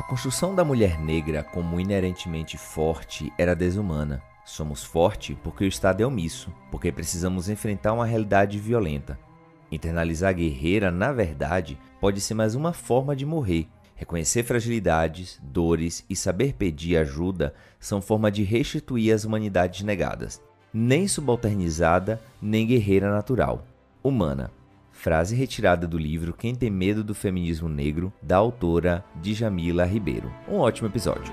A construção da mulher negra como inerentemente forte era desumana. Somos forte porque o Estado é omisso, porque precisamos enfrentar uma realidade violenta. Internalizar a guerreira, na verdade, pode ser mais uma forma de morrer. Reconhecer fragilidades, dores e saber pedir ajuda são forma de restituir as humanidades negadas. Nem subalternizada, nem guerreira natural. Humana. Frase retirada do livro Quem Tem Medo do Feminismo Negro, da autora Djamila Ribeiro. Um ótimo episódio.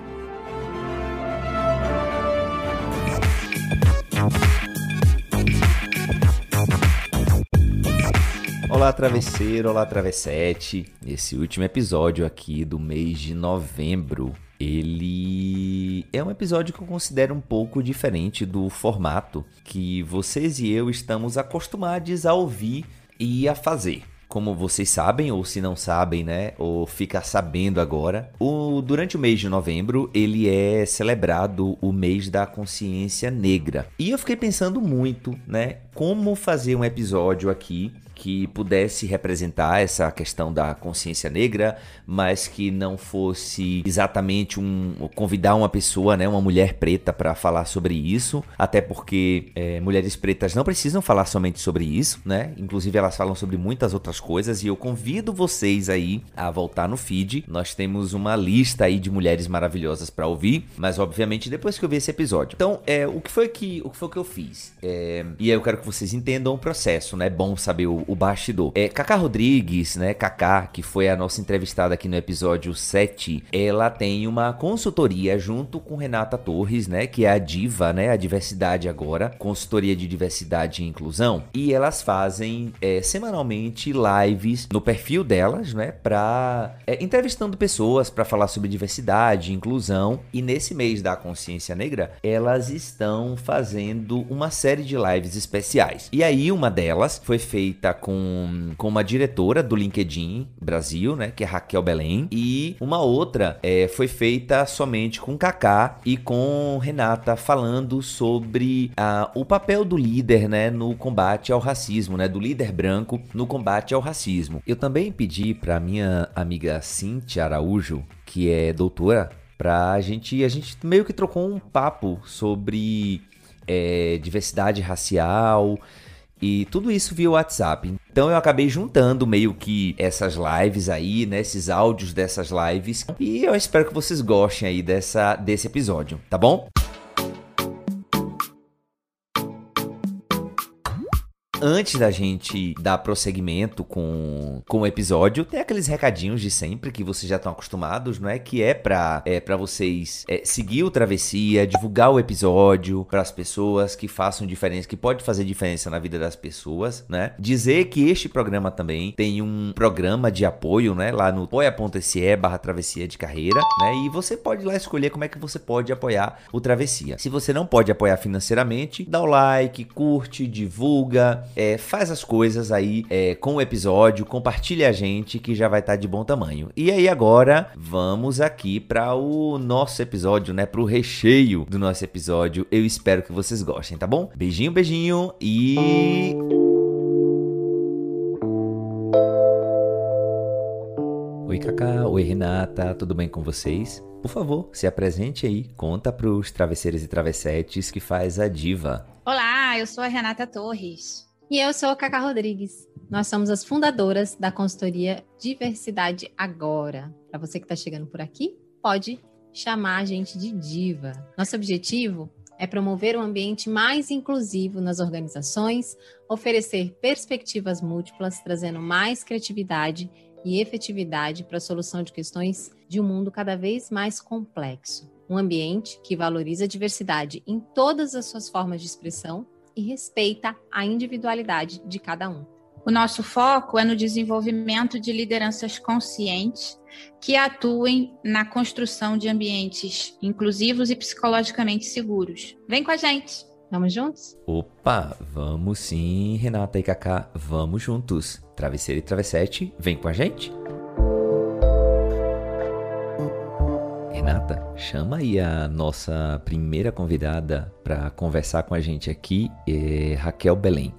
Olá, travesseiro, olá, travessete. Esse último episódio aqui do mês de novembro, ele é um episódio que eu considero um pouco diferente do formato que vocês e eu estamos acostumados a ouvir e a fazer. Como vocês sabem, ou se não sabem, né, ou fica sabendo agora, o, durante o mês de novembro ele é celebrado o mês da consciência negra. E eu fiquei pensando muito, né, como fazer um episódio aqui que pudesse representar essa questão da consciência negra, mas que não fosse exatamente um convidar uma pessoa, né, uma mulher preta para falar sobre isso, até porque é, mulheres pretas não precisam falar somente sobre isso, né? Inclusive elas falam sobre muitas outras coisas e eu convido vocês aí a voltar no feed. Nós temos uma lista aí de mulheres maravilhosas para ouvir, mas obviamente depois que eu ver esse episódio. Então, é, o que foi que o que foi que eu fiz? É, e aí eu quero que vocês entendam o processo, né? É bom saber o, o bastidor. É, Cacá Rodrigues, né? Cacá, que foi a nossa entrevistada aqui no episódio 7, ela tem uma consultoria junto com Renata Torres, né? Que é a Diva, né? A Diversidade Agora, consultoria de diversidade e inclusão. E elas fazem é, semanalmente lives no perfil delas, né? Pra é, entrevistando pessoas para falar sobre diversidade, inclusão. E nesse mês da consciência negra, elas estão fazendo uma série de lives especiais. E aí, uma delas foi feita com, com uma diretora do LinkedIn Brasil, né, que é Raquel Belém, e uma outra é, foi feita somente com Kaká e com Renata falando sobre ah, o papel do líder, né, no combate ao racismo, né, do líder branco no combate ao racismo. Eu também pedi para minha amiga Cintia Araújo, que é doutora, pra gente, a gente meio que trocou um papo sobre é, diversidade racial, e tudo isso via WhatsApp. Então eu acabei juntando meio que essas lives aí, né, esses áudios dessas lives. E eu espero que vocês gostem aí dessa desse episódio, tá bom? Antes da gente dar prosseguimento com, com o episódio, tem aqueles recadinhos de sempre que vocês já estão acostumados, não é? Que é pra, é, pra vocês é, seguir o Travessia, divulgar o episódio para as pessoas que façam diferença, que pode fazer diferença na vida das pessoas, né? Dizer que este programa também tem um programa de apoio, né? Lá no apoia.se barra travessia de carreira, né? E você pode lá escolher como é que você pode apoiar o Travessia. Se você não pode apoiar financeiramente, dá o like, curte, divulga, é, faz as coisas aí é, com o episódio, compartilha a gente que já vai estar tá de bom tamanho. E aí agora vamos aqui para o nosso episódio, né? Para o recheio do nosso episódio. Eu espero que vocês gostem, tá bom? Beijinho, beijinho e Oi, Cacá. Oi, Renata. Tudo bem com vocês? Por favor, se apresente aí. Conta pros travesseiros e travessetes que faz a diva. Olá, eu sou a Renata Torres. E eu sou Cacá Rodrigues. Nós somos as fundadoras da consultoria Diversidade Agora. Para você que está chegando por aqui, pode chamar a gente de diva. Nosso objetivo é promover um ambiente mais inclusivo nas organizações, oferecer perspectivas múltiplas, trazendo mais criatividade e efetividade para a solução de questões de um mundo cada vez mais complexo. Um ambiente que valoriza a diversidade em todas as suas formas de expressão e respeita a individualidade de cada um. O nosso foco é no desenvolvimento de lideranças conscientes que atuem na construção de ambientes inclusivos e psicologicamente seguros. Vem com a gente! Vamos juntos? Opa, vamos sim, Renata e Kaká, vamos juntos. Travesseiro e Travessete, vem com a gente! Renata, chama aí a nossa primeira convidada para conversar com a gente aqui, é Raquel Belém.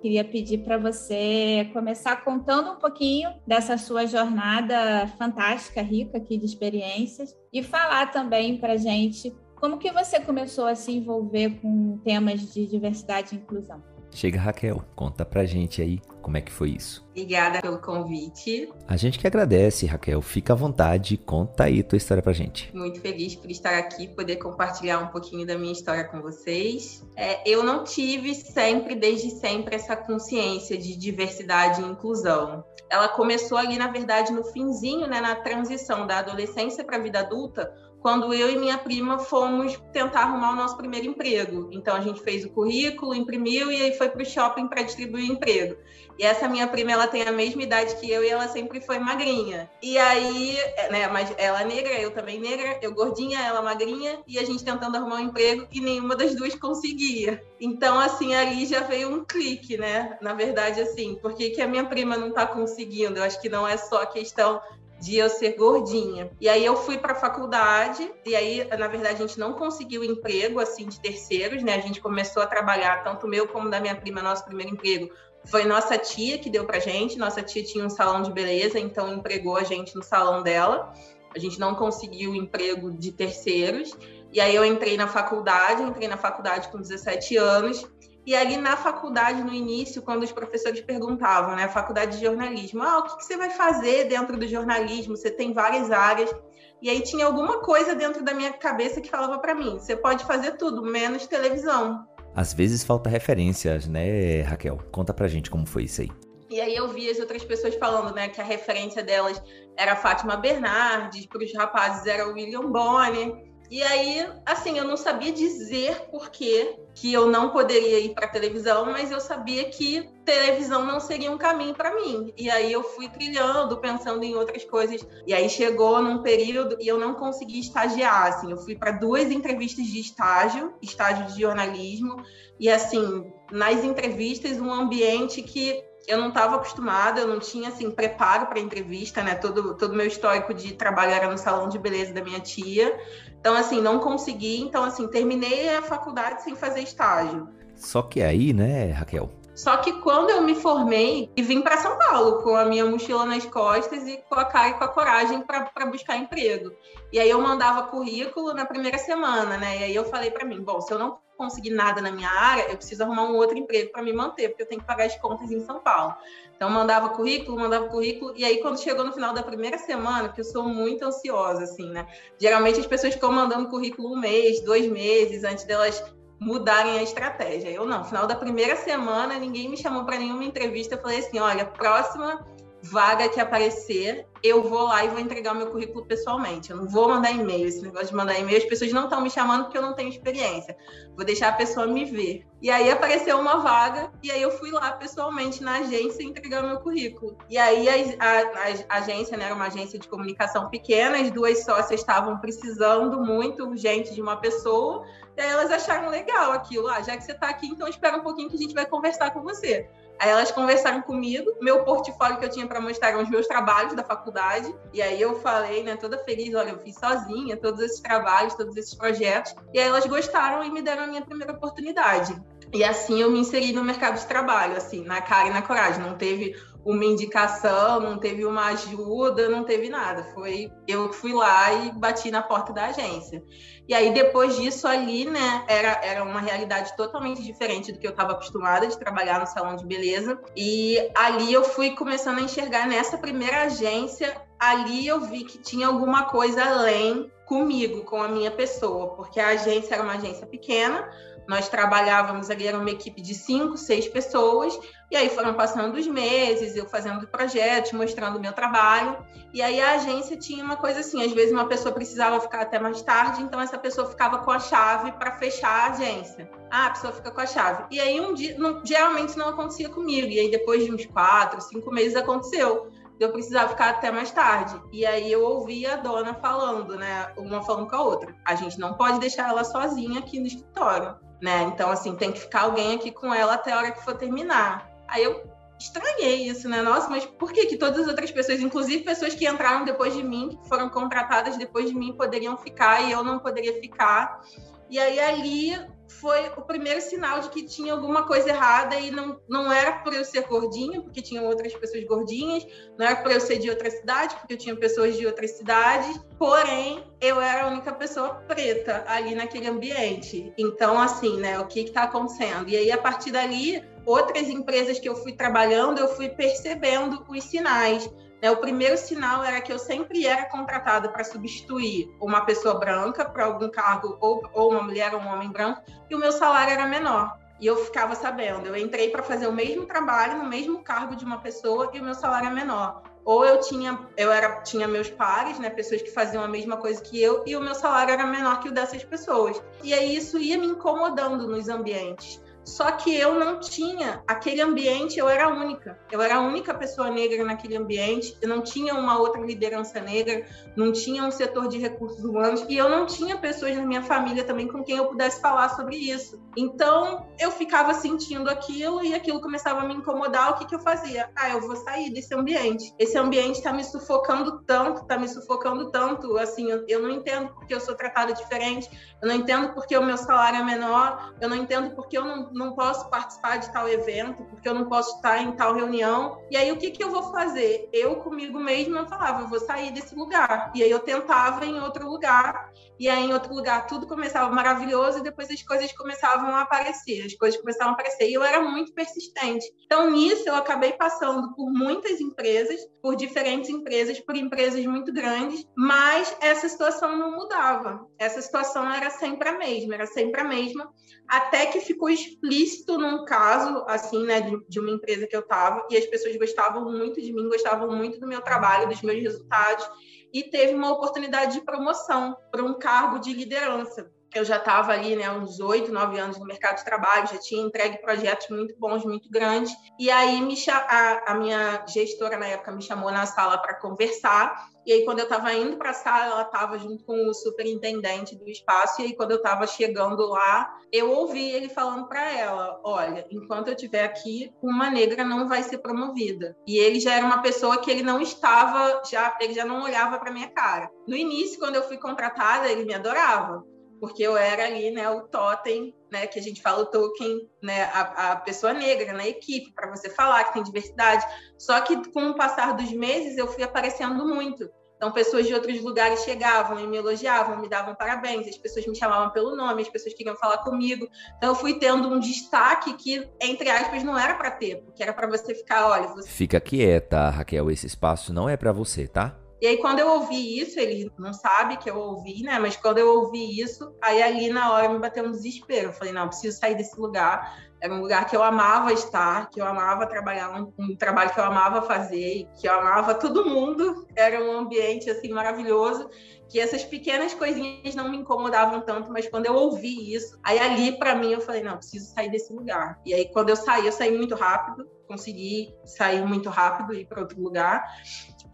queria pedir para você começar contando um pouquinho dessa sua jornada fantástica, rica aqui de experiências, e falar também para gente como que você começou a se envolver com temas de diversidade e inclusão. Chega, Raquel, conta pra gente aí como é que foi isso. Obrigada pelo convite. A gente que agradece, Raquel. Fica à vontade, conta aí tua história pra gente. Muito feliz por estar aqui, poder compartilhar um pouquinho da minha história com vocês. É, eu não tive sempre, desde sempre, essa consciência de diversidade e inclusão. Ela começou ali, na verdade, no finzinho, né, na transição da adolescência para a vida adulta, quando eu e minha prima fomos tentar arrumar o nosso primeiro emprego. Então a gente fez o currículo, imprimiu e aí foi para o shopping para distribuir o emprego. E essa minha prima, ela tem a mesma idade que eu e ela sempre foi magrinha. E aí, né, mas ela é negra, eu também negra, eu gordinha, ela magrinha, e a gente tentando arrumar um emprego e nenhuma das duas conseguia. Então, assim, ali já veio um clique, né? Na verdade, assim, por que, que a minha prima não tá conseguindo? Eu acho que não é só questão de eu ser gordinha. E aí eu fui para a faculdade e aí, na verdade, a gente não conseguiu emprego assim de terceiros, né? A gente começou a trabalhar tanto meu como da minha prima, nosso primeiro emprego. Foi nossa tia que deu pra gente. Nossa tia tinha um salão de beleza, então empregou a gente no salão dela. A gente não conseguiu emprego de terceiros. E aí eu entrei na faculdade, entrei na faculdade com 17 anos e ali na faculdade, no início, quando os professores perguntavam, né, faculdade de jornalismo, ah, o que, que você vai fazer dentro do jornalismo? Você tem várias áreas. E aí tinha alguma coisa dentro da minha cabeça que falava para mim: você pode fazer tudo, menos televisão. Às vezes falta referências, né, Raquel? Conta pra gente como foi isso aí. E aí eu vi as outras pessoas falando, né, que a referência delas era a Fátima Bernardes, para os rapazes era o William Bonner. E aí, assim, eu não sabia dizer por que que eu não poderia ir para televisão, mas eu sabia que televisão não seria um caminho para mim. E aí eu fui trilhando, pensando em outras coisas. E aí chegou num período e eu não consegui estagiar, assim, eu fui para duas entrevistas de estágio, estágio de jornalismo, e assim, nas entrevistas um ambiente que eu não estava acostumada, eu não tinha assim preparo para entrevista, né? Todo todo meu histórico de trabalho era no salão de beleza da minha tia. Então assim, não consegui, então assim, terminei a faculdade sem fazer estágio. Só que aí, né, Raquel, só que quando eu me formei e vim para São Paulo com a minha mochila nas costas e com a cara e com a coragem para buscar emprego. E aí eu mandava currículo na primeira semana, né? E aí eu falei para mim, bom, se eu não conseguir nada na minha área, eu preciso arrumar um outro emprego para me manter, porque eu tenho que pagar as contas em São Paulo. Então mandava currículo, mandava currículo, e aí quando chegou no final da primeira semana, que eu sou muito ansiosa assim, né? Geralmente as pessoas ficam mandando currículo um mês, dois meses antes delas mudarem a estratégia. Eu não, final da primeira semana, ninguém me chamou para nenhuma entrevista. Eu falei assim: olha, próxima vaga que aparecer, eu vou lá e vou entregar o meu currículo pessoalmente. Eu não vou mandar e-mail. Esse negócio de mandar e-mail, as pessoas não estão me chamando porque eu não tenho experiência. Vou deixar a pessoa me ver. E aí apareceu uma vaga, e aí eu fui lá pessoalmente na agência entregar o meu currículo. E aí a, a, a agência né, era uma agência de comunicação pequena, as duas sócias estavam precisando muito urgente de uma pessoa, e aí elas acharam legal aquilo. Ah, já que você está aqui, então espera um pouquinho que a gente vai conversar com você. Aí elas conversaram comigo, meu portfólio que eu tinha para mostrar eram os meus trabalhos da faculdade. E aí eu falei, né, toda feliz, olha, eu fiz sozinha todos esses trabalhos, todos esses projetos. E aí elas gostaram e me deram a minha primeira oportunidade. E assim eu me inseri no mercado de trabalho, assim, na cara e na coragem. Não teve uma indicação, não teve uma ajuda, não teve nada. Foi eu que fui lá e bati na porta da agência. E aí, depois disso, ali, né, era, era uma realidade totalmente diferente do que eu estava acostumada de trabalhar no salão de beleza. E ali eu fui começando a enxergar nessa primeira agência. Ali eu vi que tinha alguma coisa além comigo, com a minha pessoa, porque a agência era uma agência pequena, nós trabalhávamos ali, era uma equipe de cinco, seis pessoas, e aí foram passando os meses, eu fazendo projetos, mostrando o meu trabalho, e aí a agência tinha uma coisa assim, às vezes uma pessoa precisava ficar até mais tarde, então essa pessoa ficava com a chave para fechar a agência. Ah, a pessoa fica com a chave. E aí um dia, não, geralmente não acontecia comigo, e aí depois de uns quatro, cinco meses aconteceu eu precisava ficar até mais tarde. E aí eu ouvi a dona falando, né? Uma falando com a outra. A gente não pode deixar ela sozinha aqui no escritório né? Então, assim, tem que ficar alguém aqui com ela até a hora que for terminar. Aí eu estranhei isso, né? Nossa, mas por que que todas as outras pessoas, inclusive pessoas que entraram depois de mim, que foram contratadas depois de mim, poderiam ficar e eu não poderia ficar? E aí ali foi o primeiro sinal de que tinha alguma coisa errada e não, não era por eu ser gordinha, porque tinham outras pessoas gordinhas, não era por eu ser de outra cidade, porque eu tinha pessoas de outras cidades, porém eu era a única pessoa preta ali naquele ambiente. Então, assim, né, o que está acontecendo? E aí, a partir dali, outras empresas que eu fui trabalhando, eu fui percebendo os sinais. Né? O primeiro sinal era que eu sempre era contratada para substituir uma pessoa branca para algum cargo, ou, ou uma mulher ou um homem branco, e o meu salário era menor. E eu ficava sabendo, eu entrei para fazer o mesmo trabalho no mesmo cargo de uma pessoa e o meu salário é menor. Ou eu tinha, eu era, tinha meus pares, né, pessoas que faziam a mesma coisa que eu, e o meu salário era menor que o dessas pessoas. E aí isso ia me incomodando nos ambientes. Só que eu não tinha aquele ambiente, eu era a única. Eu era a única pessoa negra naquele ambiente, eu não tinha uma outra liderança negra, não tinha um setor de recursos humanos e eu não tinha pessoas na minha família também com quem eu pudesse falar sobre isso. Então, eu ficava sentindo aquilo e aquilo começava a me incomodar. O que, que eu fazia? Ah, eu vou sair desse ambiente. Esse ambiente está me sufocando tanto, está me sufocando tanto. Assim, eu, eu não entendo porque eu sou tratada diferente, eu não entendo porque o meu salário é menor, eu não entendo porque eu não não posso participar de tal evento, porque eu não posso estar em tal reunião. E aí, o que, que eu vou fazer? Eu, comigo mesma, eu falava, eu vou sair desse lugar. E aí, eu tentava em outro lugar. E aí, em outro lugar, tudo começava maravilhoso e depois as coisas começavam a aparecer. As coisas começavam a aparecer. E eu era muito persistente. Então, nisso, eu acabei passando por muitas empresas, por diferentes empresas, por empresas muito grandes, mas essa situação não mudava. Essa situação era sempre a mesma, era sempre a mesma até que ficou explícito num caso, assim, né, de, de uma empresa que eu estava, e as pessoas gostavam muito de mim, gostavam muito do meu trabalho, dos meus resultados, e teve uma oportunidade de promoção para um cargo de liderança. Eu já estava ali, né, uns oito, nove anos no mercado de trabalho, já tinha entregue projetos muito bons, muito grandes. E aí me, a, a minha gestora na época me chamou na sala para conversar e aí, quando eu estava indo para a sala, ela estava junto com o superintendente do espaço. E aí, quando eu estava chegando lá, eu ouvi ele falando para ela: Olha, enquanto eu estiver aqui, uma negra não vai ser promovida. E ele já era uma pessoa que ele não estava, já ele já não olhava para minha cara. No início, quando eu fui contratada, ele me adorava, porque eu era ali, né, o totem, né, que a gente fala o token, né, a, a pessoa negra na equipe, para você falar que tem diversidade. Só que com o passar dos meses, eu fui aparecendo muito. Então, pessoas de outros lugares chegavam e me elogiavam, me davam parabéns, as pessoas me chamavam pelo nome, as pessoas queriam falar comigo. Então, eu fui tendo um destaque que, entre aspas, não era para ter, porque era para você ficar, olha. Você... Fica quieta, Raquel, esse espaço não é para você, tá? E aí, quando eu ouvi isso, ele não sabe que eu ouvi, né? Mas quando eu ouvi isso, aí ali na hora me bateu um desespero. Eu falei, não, preciso sair desse lugar. Era um lugar que eu amava estar, que eu amava trabalhar, um, um trabalho que eu amava fazer, que eu amava todo mundo. Era um ambiente, assim, maravilhoso que essas pequenas coisinhas não me incomodavam tanto, mas quando eu ouvi isso, aí ali para mim eu falei, não, preciso sair desse lugar. E aí quando eu saí, eu saí muito rápido, consegui sair muito rápido e ir para outro lugar.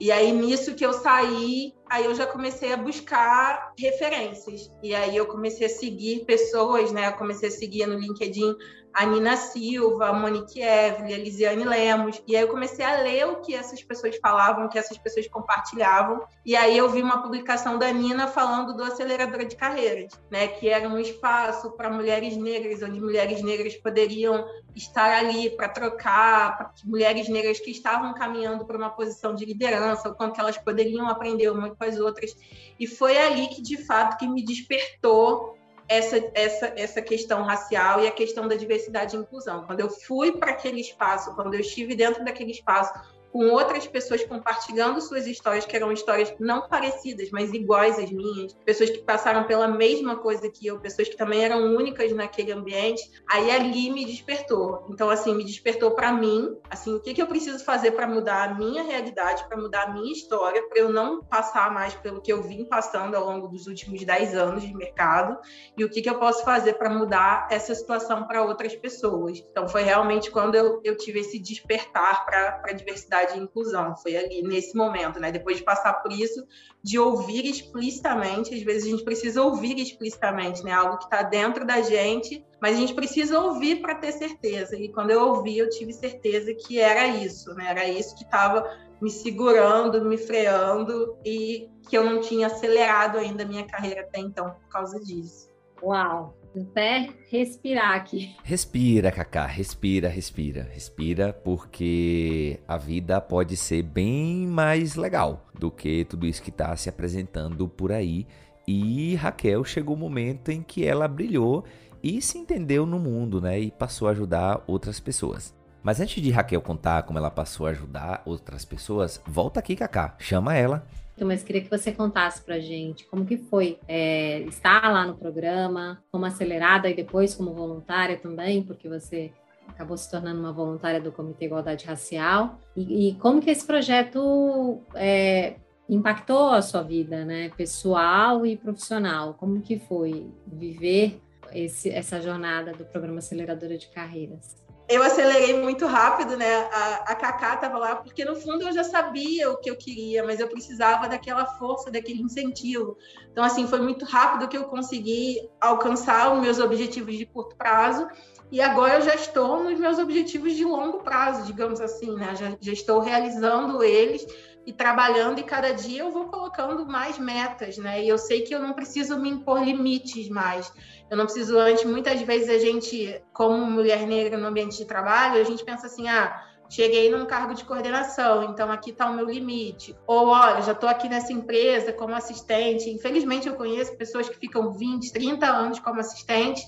E aí, nisso que eu saí, aí eu já comecei a buscar referências. E aí eu comecei a seguir pessoas, né? Eu comecei a seguir no LinkedIn a Nina Silva, a Monique Evelyn, a Lisiane Lemos. E aí eu comecei a ler o que essas pessoas falavam, o que essas pessoas compartilhavam. E aí eu vi uma publicação da Nina falando do acelerador de carreiras, né? Que era um espaço para mulheres negras, onde mulheres negras poderiam estar ali para trocar, para mulheres negras que estavam caminhando para uma posição de liderança, o quanto elas poderiam aprender uma com as outras. E foi ali que, de fato, que me despertou essa, essa, essa questão racial e a questão da diversidade e inclusão. Quando eu fui para aquele espaço, quando eu estive dentro daquele espaço, com outras pessoas compartilhando suas histórias, que eram histórias não parecidas, mas iguais às minhas, pessoas que passaram pela mesma coisa que eu, pessoas que também eram únicas naquele ambiente, aí ali me despertou. Então, assim, me despertou para mim, assim, o que, que eu preciso fazer para mudar a minha realidade, para mudar a minha história, para eu não passar mais pelo que eu vim passando ao longo dos últimos 10 anos de mercado, e o que, que eu posso fazer para mudar essa situação para outras pessoas. Então, foi realmente quando eu, eu tive esse despertar para a diversidade diversidade e inclusão. Foi ali, nesse momento, né? Depois de passar por isso, de ouvir explicitamente, às vezes a gente precisa ouvir explicitamente, né? Algo que está dentro da gente, mas a gente precisa ouvir para ter certeza. E quando eu ouvi, eu tive certeza que era isso, né? Era isso que estava me segurando, me freando e que eu não tinha acelerado ainda a minha carreira até então por causa disso. Uau! Até respirar aqui. Respira, Kaká, respira, respira, respira, porque a vida pode ser bem mais legal do que tudo isso que está se apresentando por aí. E Raquel chegou o um momento em que ela brilhou e se entendeu no mundo, né? E passou a ajudar outras pessoas. Mas antes de Raquel contar como ela passou a ajudar outras pessoas, volta aqui, Kaká, chama ela. Então, mas queria que você contasse pra gente como que foi é, estar lá no programa, como acelerada e depois como voluntária também, porque você acabou se tornando uma voluntária do Comitê Igualdade Racial, e, e como que esse projeto é, impactou a sua vida, né, pessoal e profissional? Como que foi viver esse, essa jornada do programa Aceleradora de Carreiras? Eu acelerei muito rápido, né? A, a Cacá estava lá, porque no fundo eu já sabia o que eu queria, mas eu precisava daquela força, daquele incentivo. Então, assim, foi muito rápido que eu consegui alcançar os meus objetivos de curto prazo. E agora eu já estou nos meus objetivos de longo prazo, digamos assim, né? Já, já estou realizando eles e trabalhando, e cada dia eu vou colocando mais metas, né? E eu sei que eu não preciso me impor limites mais. Eu não preciso antes, muitas vezes a gente, como mulher negra no ambiente de trabalho, a gente pensa assim, ah, cheguei num cargo de coordenação, então aqui está o meu limite. Ou, olha, já estou aqui nessa empresa como assistente. Infelizmente, eu conheço pessoas que ficam 20, 30 anos como assistente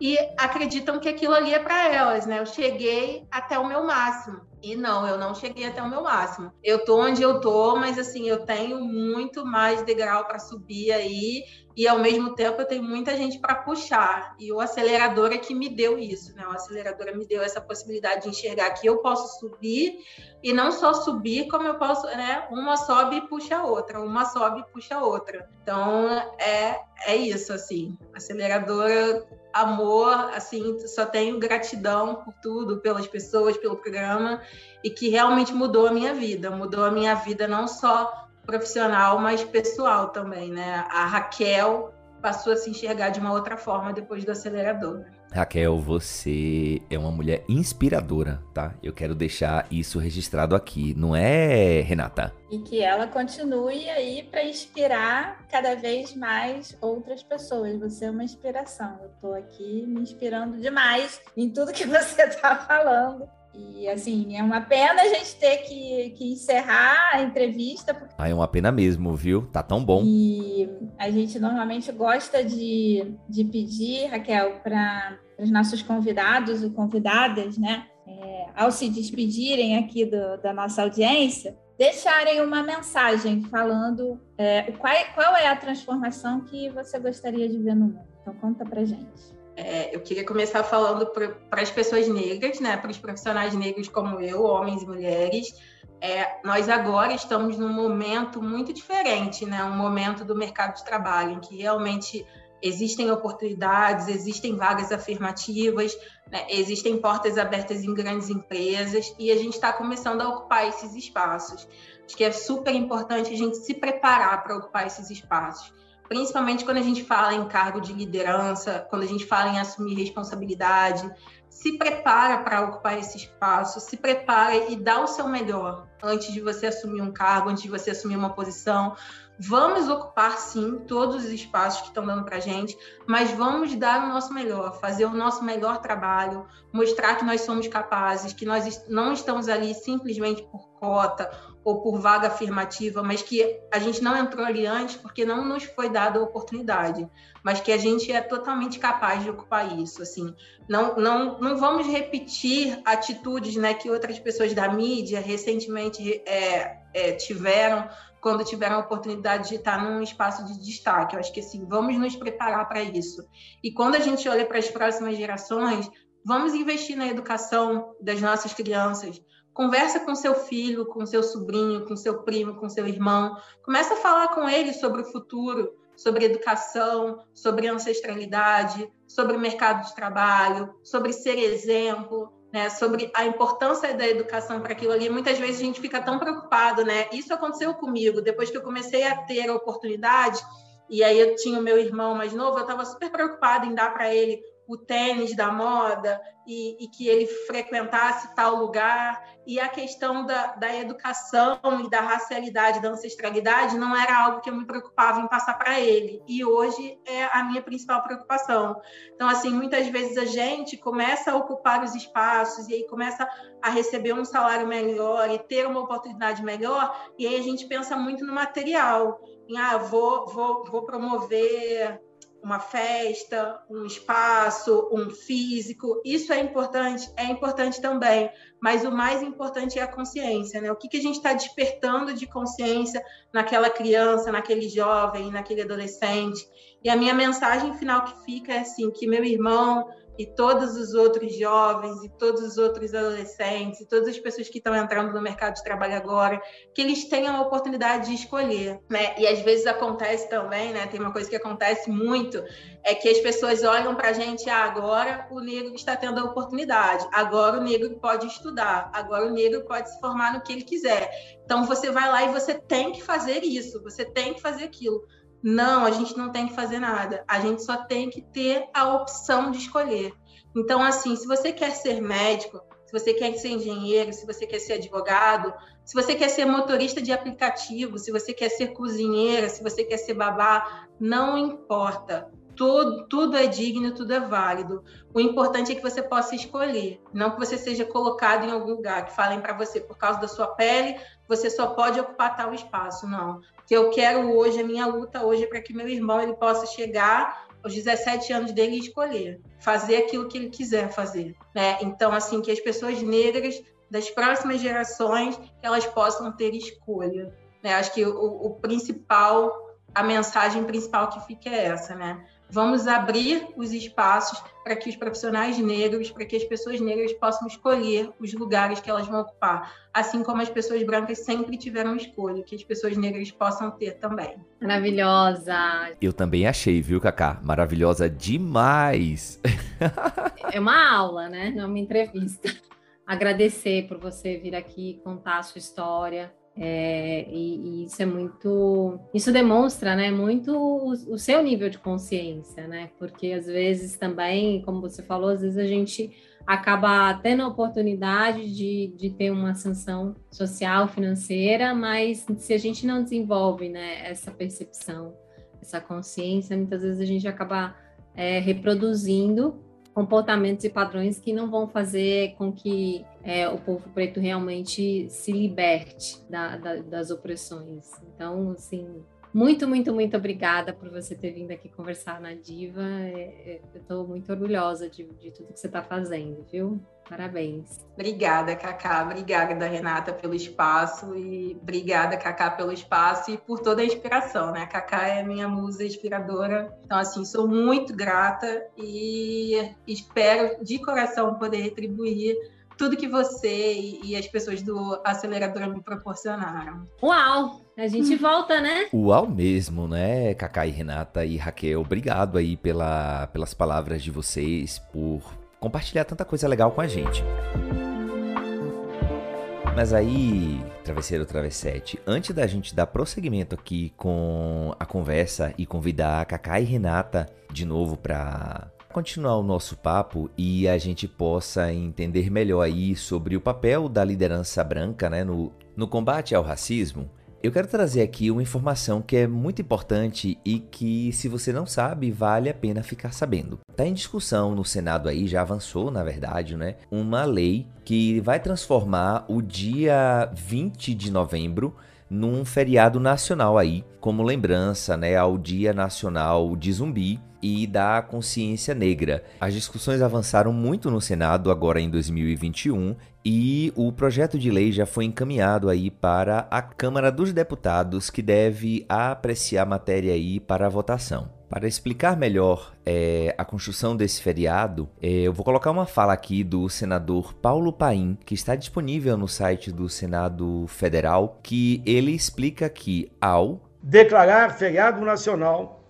e acreditam que aquilo ali é para elas, né? Eu cheguei até o meu máximo. E não, eu não cheguei até o meu máximo. Eu tô onde eu tô, mas assim, eu tenho muito mais degrau para subir aí e ao mesmo tempo eu tenho muita gente para puxar. E o acelerador é que me deu isso, né? O acelerador me deu essa possibilidade de enxergar que eu posso subir e não só subir, como eu posso, né? Uma sobe e puxa a outra, uma sobe e puxa a outra. Então é, é isso, assim. Aceleradora, amor, assim, só tenho gratidão por tudo, pelas pessoas, pelo programa e que realmente mudou a minha vida. Mudou a minha vida não só profissional, mas pessoal também, né? A Raquel passou a se enxergar de uma outra forma depois do acelerador. Raquel, você é uma mulher inspiradora, tá? Eu quero deixar isso registrado aqui, não é, Renata? E que ela continue aí para inspirar cada vez mais outras pessoas. Você é uma inspiração. Eu estou aqui me inspirando demais em tudo que você está falando. E assim, é uma pena a gente ter que, que encerrar a entrevista. Porque... Ah, é uma pena mesmo, viu? Tá tão bom. E a gente normalmente gosta de, de pedir, Raquel, para os nossos convidados e convidadas, né? É, ao se despedirem aqui do, da nossa audiência, deixarem uma mensagem falando é, qual, qual é a transformação que você gostaria de ver no mundo. Então, conta pra gente. É, eu queria começar falando para as pessoas negras, né, para os profissionais negros como eu, homens e mulheres. É, nós agora estamos num momento muito diferente, né, um momento do mercado de trabalho em que realmente existem oportunidades, existem vagas afirmativas, né, existem portas abertas em grandes empresas e a gente está começando a ocupar esses espaços. Acho que é super importante a gente se preparar para ocupar esses espaços principalmente quando a gente fala em cargo de liderança, quando a gente fala em assumir responsabilidade, se prepara para ocupar esse espaço, se prepara e dá o seu melhor antes de você assumir um cargo, antes de você assumir uma posição. Vamos ocupar sim todos os espaços que estão dando para a gente, mas vamos dar o nosso melhor, fazer o nosso melhor trabalho, mostrar que nós somos capazes, que nós não estamos ali simplesmente por cota ou por vaga afirmativa, mas que a gente não entrou ali antes porque não nos foi dada a oportunidade, mas que a gente é totalmente capaz de ocupar isso, assim. Não, não, não vamos repetir atitudes né, que outras pessoas da mídia recentemente é, é, tiveram quando tiveram a oportunidade de estar num espaço de destaque. Eu acho que assim, vamos nos preparar para isso. E quando a gente olha para as próximas gerações, vamos investir na educação das nossas crianças, Conversa com seu filho, com seu sobrinho, com seu primo, com seu irmão. Começa a falar com ele sobre o futuro, sobre educação, sobre ancestralidade, sobre mercado de trabalho, sobre ser exemplo, né, sobre a importância da educação para aquilo ali. Muitas vezes a gente fica tão preocupado, né? Isso aconteceu comigo depois que eu comecei a ter a oportunidade. E aí eu tinha o meu irmão mais novo, eu estava super preocupada em dar para ele o tênis da moda e, e, que ele frequentasse tal lugar. E a questão da, da educação e da racialidade, da ancestralidade, não era algo que eu me preocupava em passar para ele. E hoje é a minha principal preocupação. Então, assim, muitas vezes a gente começa a ocupar os espaços e aí começa a receber um salário melhor e ter uma oportunidade melhor, e aí a gente pensa muito no material. Em, ah, vou, vou, vou promover uma festa, um espaço, um físico. Isso é importante, é importante também, mas o mais importante é a consciência, né? O que, que a gente está despertando de consciência naquela criança, naquele jovem, naquele adolescente. E a minha mensagem final que fica é assim, que meu irmão, e todos os outros jovens e todos os outros adolescentes e todas as pessoas que estão entrando no mercado de trabalho agora, que eles tenham a oportunidade de escolher, né? E às vezes acontece também, né? Tem uma coisa que acontece muito, é que as pessoas olham para a gente, ah, agora o negro está tendo a oportunidade, agora o negro pode estudar, agora o negro pode se formar no que ele quiser. Então você vai lá e você tem que fazer isso, você tem que fazer aquilo. Não, a gente não tem que fazer nada. A gente só tem que ter a opção de escolher. Então, assim, se você quer ser médico, se você quer ser engenheiro, se você quer ser advogado, se você quer ser motorista de aplicativo, se você quer ser cozinheira, se você quer ser babá, não importa. Tudo, é digno, tudo é válido. O importante é que você possa escolher, não que você seja colocado em algum lugar, que falem para você, por causa da sua pele, você só pode ocupar tal espaço. Não que eu quero hoje, a minha luta hoje é para que meu irmão ele possa chegar aos 17 anos dele e escolher, fazer aquilo que ele quiser fazer. Né? Então, assim, que as pessoas negras das próximas gerações elas possam ter escolha. Né? Acho que o, o principal, a mensagem principal que fica é essa, né? Vamos abrir os espaços para que os profissionais negros, para que as pessoas negras possam escolher os lugares que elas vão ocupar, assim como as pessoas brancas sempre tiveram escolha, que as pessoas negras possam ter também. Maravilhosa. Eu também achei, viu, Cacá? Maravilhosa demais. é uma aula, né? Não é uma entrevista. Agradecer por você vir aqui contar a sua história, é, e, e, isso é muito. Isso demonstra né, muito o, o, seu nível de consciência, né? Porque às vezes também, como você falou, às vezes a gente acaba tendo a oportunidade de, de ter uma sanção social, financeira, mas se a gente não desenvolve né, essa percepção, essa consciência, muitas vezes a gente acaba é, reproduzindo comportamentos e padrões que não vão fazer com que é, o povo preto realmente se liberte da, da, das opressões. Então, assim, muito, muito, muito obrigada por você ter vindo aqui conversar na Diva. É, é, eu estou muito orgulhosa de, de tudo que você está fazendo, viu? Parabéns. Obrigada, Cacá. Obrigada, Renata, pelo espaço e obrigada, Cacá, pelo espaço e por toda a inspiração, né? Cacá é minha musa inspiradora. Então, assim, sou muito grata e espero de coração poder retribuir tudo que você e, e as pessoas do acelerador me proporcionaram. Uau! A gente hum. volta, né? Uau mesmo, né, Cacá e Renata e Raquel? Obrigado aí pela, pelas palavras de vocês, por compartilhar tanta coisa legal com a gente. Mas aí, travesseiro travessete, antes da gente dar prosseguimento aqui com a conversa e convidar a Kaká e Renata de novo para continuar o nosso papo e a gente possa entender melhor aí sobre o papel da liderança branca né, no, no combate ao racismo, eu quero trazer aqui uma informação que é muito importante e que, se você não sabe, vale a pena ficar sabendo. Está em discussão no Senado aí, já avançou, na verdade, né? Uma lei que vai transformar o dia 20 de novembro num feriado nacional aí, como lembrança, né, ao Dia Nacional de Zumbi e da consciência negra. As discussões avançaram muito no Senado agora em 2021 e o projeto de lei já foi encaminhado aí para a Câmara dos Deputados, que deve apreciar a matéria aí para a votação. Para explicar melhor é, a construção desse feriado, é, eu vou colocar uma fala aqui do senador Paulo Paim, que está disponível no site do Senado Federal, que ele explica que ao declarar feriado nacional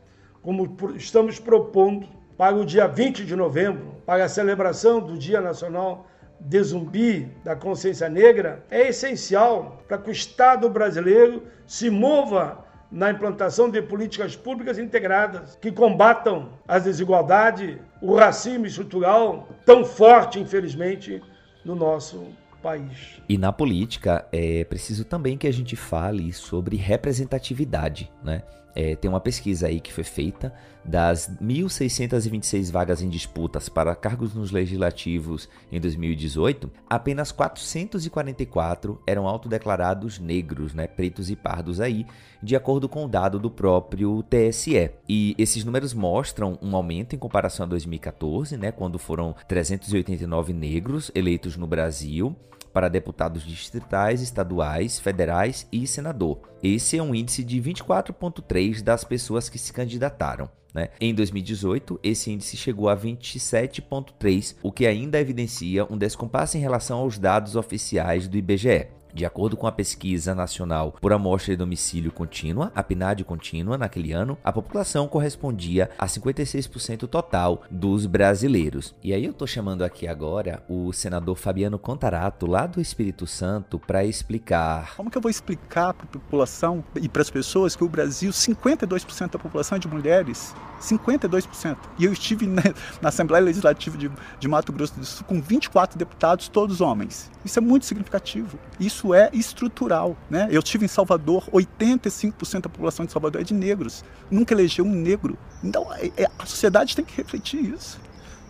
como estamos propondo para o dia 20 de novembro, para a celebração do Dia Nacional de Zumbi da Consciência Negra, é essencial para que o Estado brasileiro se mova na implantação de políticas públicas integradas que combatam a desigualdade, o racismo estrutural tão forte, infelizmente, no nosso país. E na política é preciso também que a gente fale sobre representatividade, né? É, tem uma pesquisa aí que foi feita das 1.626 vagas em disputas para cargos nos legislativos em 2018, apenas 444 eram autodeclarados negros, né, pretos e pardos aí, de acordo com o dado do próprio TSE. E esses números mostram um aumento em comparação a 2014, né, quando foram 389 negros eleitos no Brasil para deputados distritais, estaduais, federais e senador. Esse é um índice de 24,3 das pessoas que se candidataram. Né? Em 2018, esse índice chegou a 27,3, o que ainda evidencia um descompasso em relação aos dados oficiais do IBGE. De acordo com a pesquisa nacional por amostra de domicílio contínua, a PNAD contínua, naquele ano, a população correspondia a 56% total dos brasileiros. E aí eu tô chamando aqui agora o senador Fabiano Contarato, lá do Espírito Santo, para explicar. Como que eu vou explicar para a população e para as pessoas que o Brasil, 52% da população é de mulheres? 52%. E eu estive na, na Assembleia Legislativa de, de Mato Grosso do Sul com 24 deputados, todos homens. Isso é muito significativo. Isso é estrutural. Né? Eu estive em Salvador, 85% da população de Salvador é de negros. Nunca elegeu um negro. Então, é, é, a sociedade tem que refletir isso.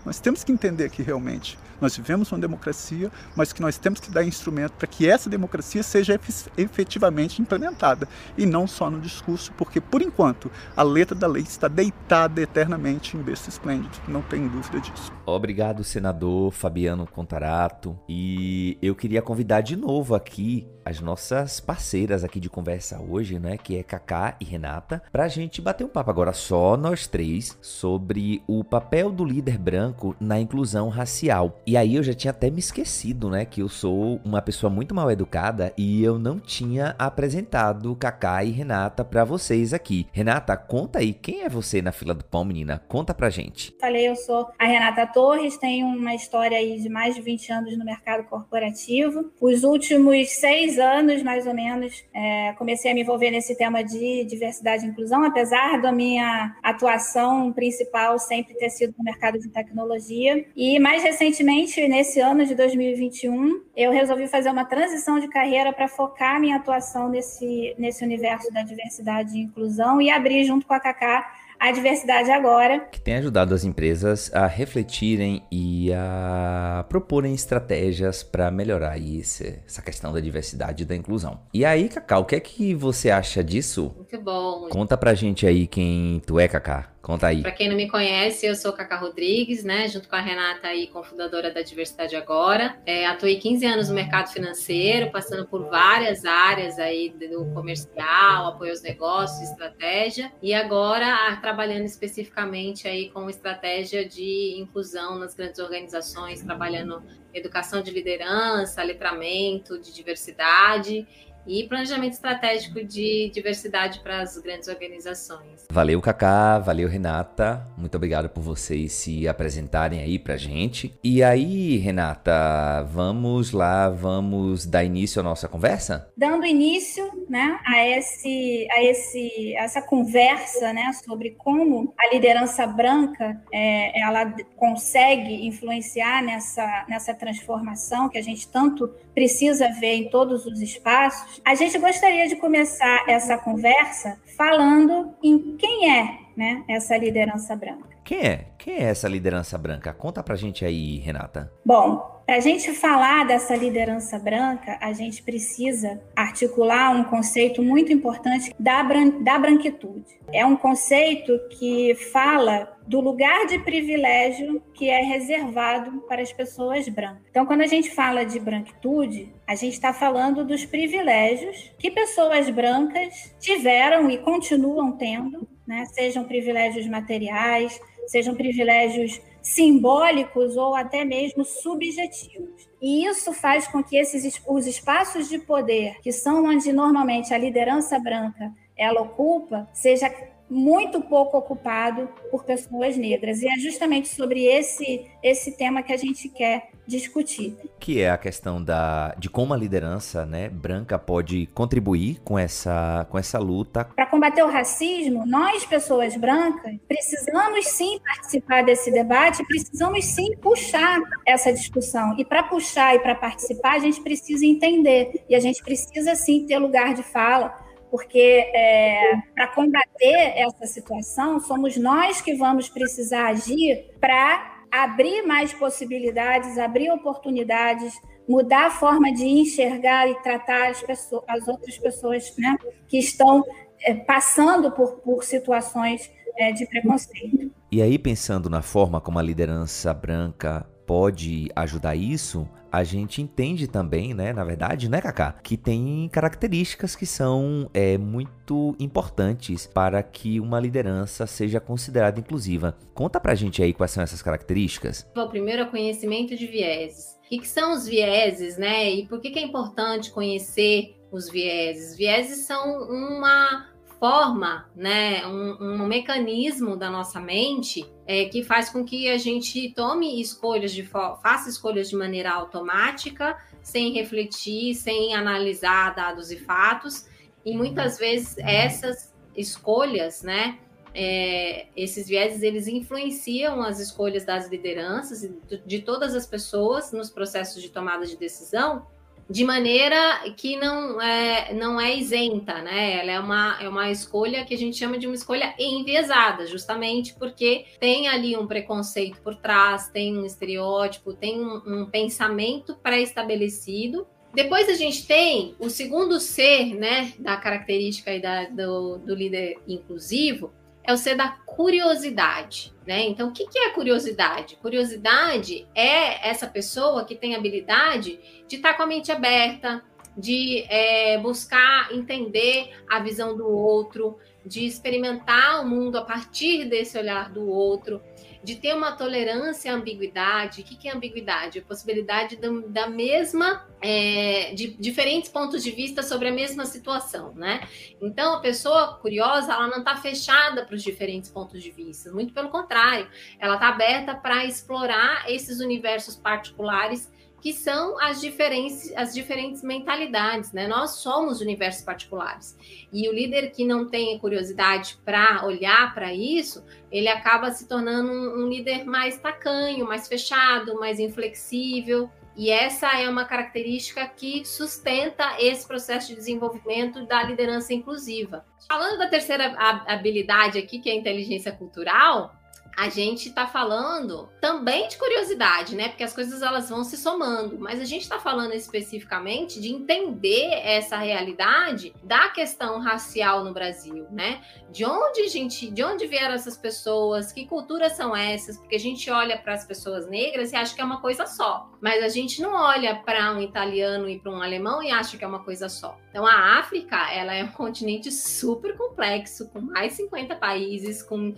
Nós temos que entender que realmente nós vivemos uma democracia, mas que nós temos que dar instrumento para que essa democracia seja efetivamente implementada e não só no discurso, porque por enquanto a letra da lei está deitada eternamente em berço esplêndido, não tem dúvida disso. Obrigado, senador Fabiano Contarato. E eu queria convidar de novo aqui as nossas parceiras aqui de conversa hoje, né, que é Kaká e Renata, para a gente bater um papo agora só nós três sobre o papel do líder branco na inclusão racial. E aí eu já tinha até me esquecido, né, que eu sou uma pessoa muito mal educada e eu não tinha apresentado Kaká e Renata para vocês aqui. Renata, conta aí, quem é você na fila do pão, menina? Conta pra gente. Falei, eu sou a Renata Torres, tenho uma história aí de mais de 20 anos no mercado corporativo. Os últimos seis anos, mais ou menos, é, comecei a me envolver nesse tema de diversidade e inclusão, apesar da minha atuação principal sempre ter sido no mercado de tecnologia. E mais recentemente, nesse ano de 2021, eu resolvi fazer uma transição de carreira para focar minha atuação nesse, nesse universo da diversidade e inclusão e abrir junto com a Cacá a diversidade agora. Que tem ajudado as empresas a refletirem e a proporem estratégias para melhorar esse, essa questão da diversidade e da inclusão. E aí, Cacá, o que é que você acha disso? Muito bom. Conta pra gente aí quem tu é, Cacá. Conta aí. Para quem não me conhece, eu sou Cacá Rodrigues, né? Junto com a Renata aí, cofundadora da Diversidade Agora. É, atuei 15 anos no mercado financeiro, passando por várias áreas aí do comercial, apoio aos negócios, estratégia. E agora trabalhando especificamente aí com estratégia de inclusão nas grandes organizações, trabalhando educação de liderança, letramento, de diversidade e planejamento estratégico de diversidade para as grandes organizações. Valeu, Cacá, valeu, Renata. Muito obrigado por vocês se apresentarem aí para gente. E aí, Renata, vamos lá, vamos dar início à nossa conversa? Dando início, né, a esse, a esse, a essa conversa, né, sobre como a liderança branca, é, ela consegue influenciar nessa, nessa transformação que a gente tanto precisa ver em todos os espaços. A gente gostaria de começar essa conversa falando em quem é né, essa liderança branca. Quem é? Quem é essa liderança branca? Conta pra gente aí, Renata. Bom, para a gente falar dessa liderança branca, a gente precisa articular um conceito muito importante da, bran da branquitude. É um conceito que fala do lugar de privilégio que é reservado para as pessoas brancas. Então, quando a gente fala de branquitude, a gente está falando dos privilégios que pessoas brancas tiveram e continuam tendo né? sejam privilégios materiais, sejam privilégios simbólicos ou até mesmo subjetivos. E isso faz com que esses os espaços de poder, que são onde normalmente a liderança branca ela ocupa, seja muito pouco ocupado por pessoas negras. E é justamente sobre esse, esse tema que a gente quer discutir. Que é a questão da, de como a liderança né, branca pode contribuir com essa, com essa luta. Para combater o racismo, nós, pessoas brancas, precisamos sim participar desse debate, precisamos sim puxar essa discussão. E para puxar e para participar, a gente precisa entender. E a gente precisa sim ter lugar de fala porque é, para combater essa situação, somos nós que vamos precisar agir para abrir mais possibilidades, abrir oportunidades, mudar a forma de enxergar e tratar as, pessoas, as outras pessoas né, que estão é, passando por, por situações é, de preconceito. E aí, pensando na forma como a liderança branca pode ajudar isso, a gente entende também, né, na verdade, né, Kaká, que tem características que são é, muito importantes para que uma liderança seja considerada inclusiva. Conta pra gente aí quais são essas características. O primeiro é conhecimento de vieses. O que, que são os vieses, né? E por que, que é importante conhecer os vieses? Vieses são uma forma, né, um, um mecanismo da nossa mente é, que faz com que a gente tome escolhas de faça escolhas de maneira automática, sem refletir, sem analisar dados e fatos, e muitas vezes essas escolhas, né, é, esses vieses eles influenciam as escolhas das lideranças de, de todas as pessoas nos processos de tomada de decisão de maneira que não é, não é isenta, né? Ela é uma, é uma escolha que a gente chama de uma escolha enviesada, justamente porque tem ali um preconceito por trás, tem um estereótipo, tem um, um pensamento pré-estabelecido. Depois a gente tem o segundo ser, né, da característica aí da, do, do líder inclusivo, é o ser da curiosidade, né? Então, o que, é curiosidade? Curiosidade é essa pessoa que tem habilidade de estar com a mente aberta, de é, buscar entender a visão do outro, de experimentar o mundo a partir desse olhar do outro, de ter uma tolerância à ambiguidade. O que é ambiguidade? A possibilidade da, mesma, é, de diferentes pontos de vista sobre a mesma situação, né? Então, a pessoa curiosa, ela não está fechada para os diferentes pontos de vista, muito pelo contrário, ela está aberta para explorar esses universos particulares que são as diferentes, as diferentes mentalidades, né? Nós somos universos particulares. E o líder que não tem curiosidade para olhar para isso, ele acaba se tornando um, um líder mais tacanho, mais fechado, mais inflexível. E essa é uma característica que sustenta esse processo de desenvolvimento da liderança inclusiva. Falando da terceira habilidade aqui, que é a inteligência cultural, a gente está falando também de curiosidade, né? Porque as coisas elas vão se somando, mas a gente está falando especificamente de entender essa realidade da questão racial no Brasil, né? De onde a gente, de onde vieram essas pessoas, que culturas são essas? Porque a gente olha para as pessoas negras e acha que é uma coisa só, mas a gente não olha para um italiano e para um alemão e acha que é uma coisa só. Então a África, ela é um continente super complexo, com mais 50 países, com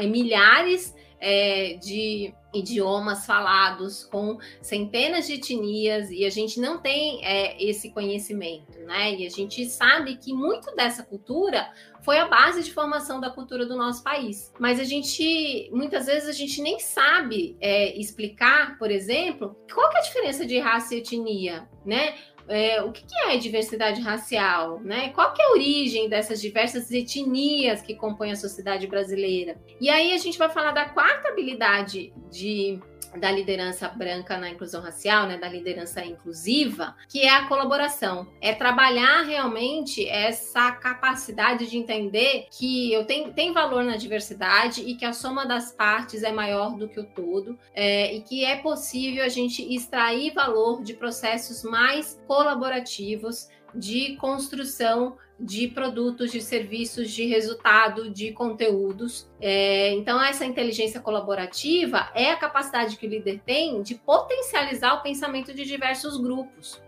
milhares milhares é, de idiomas falados, com centenas de etnias, e a gente não tem é, esse conhecimento, né? E a gente sabe que muito dessa cultura foi a base de formação da cultura do nosso país. Mas a gente, muitas vezes, a gente nem sabe é, explicar, por exemplo, qual é a diferença de raça e etnia, né? É, o que, que, é diversidade racial, né? Qual que é a origem dessas diversas etnias que compõem a sociedade brasileira? E aí a gente vai falar da quarta habilidade de da liderança branca na inclusão racial, né, da liderança inclusiva, que é a colaboração. É trabalhar realmente essa capacidade de entender que eu tenho, tem valor na diversidade e que a soma das partes é maior do que o todo, é, e que é possível a gente extrair valor de processos mais colaborativos de construção de produtos, de serviços, de resultado, de conteúdos. É, então, essa inteligência colaborativa é a capacidade que o líder tem de potencializar o pensamento de diversos grupos.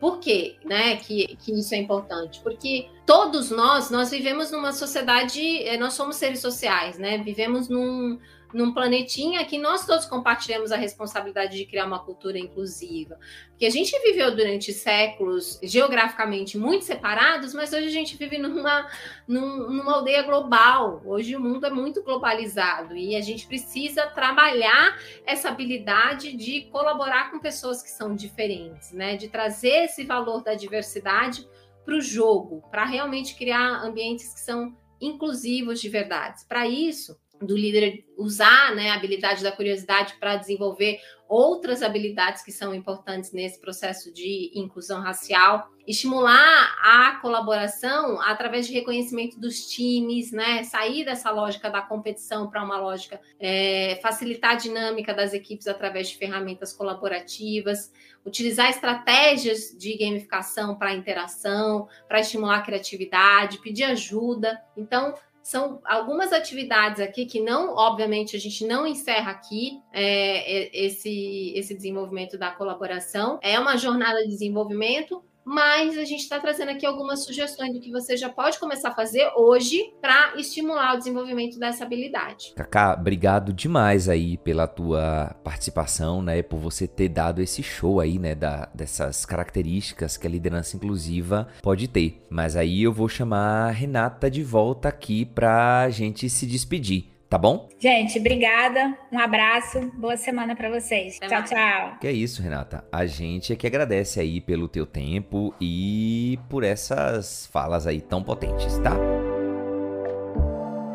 Por quê, né, que, que isso é importante? Porque todos nós, nós vivemos numa sociedade, é, nós somos seres sociais, né? Vivemos num, num planetinha que nós todos compartilhamos a responsabilidade de criar uma cultura inclusiva. Porque a gente viveu durante séculos geograficamente muito separados, mas hoje a gente vive numa, numa aldeia global. Hoje o mundo é muito globalizado e a gente precisa trabalhar essa habilidade de colaborar com pessoas que são diferentes, né? De trazer esse valor da diversidade para o jogo, para realmente criar ambientes que são inclusivos de verdade. Para isso, do líder usar né, a habilidade da curiosidade para desenvolver outras habilidades que são importantes nesse processo de inclusão racial, estimular a colaboração através de reconhecimento dos times, né, sair dessa lógica da competição para uma lógica é, facilitar a dinâmica das equipes através de ferramentas colaborativas, utilizar estratégias de gamificação para interação, para estimular a criatividade, pedir ajuda. Então, são algumas atividades aqui que não, obviamente, a gente não encerra aqui é, esse, esse desenvolvimento da colaboração. É uma jornada de desenvolvimento, mas a gente está trazendo aqui algumas sugestões do que você já pode começar a fazer hoje para estimular o desenvolvimento dessa habilidade. Cacá, obrigado demais aí pela tua participação, né, por você ter dado esse show aí, né, da, dessas características que a liderança inclusiva pode ter. Mas aí eu vou chamar a Renata de volta aqui para a gente se despedir. Tá bom? Gente, obrigada. Um abraço. Boa semana para vocês. Até tchau, mais. tchau. Que é isso, Renata. A gente é que agradece aí pelo teu tempo e por essas falas aí tão potentes, tá?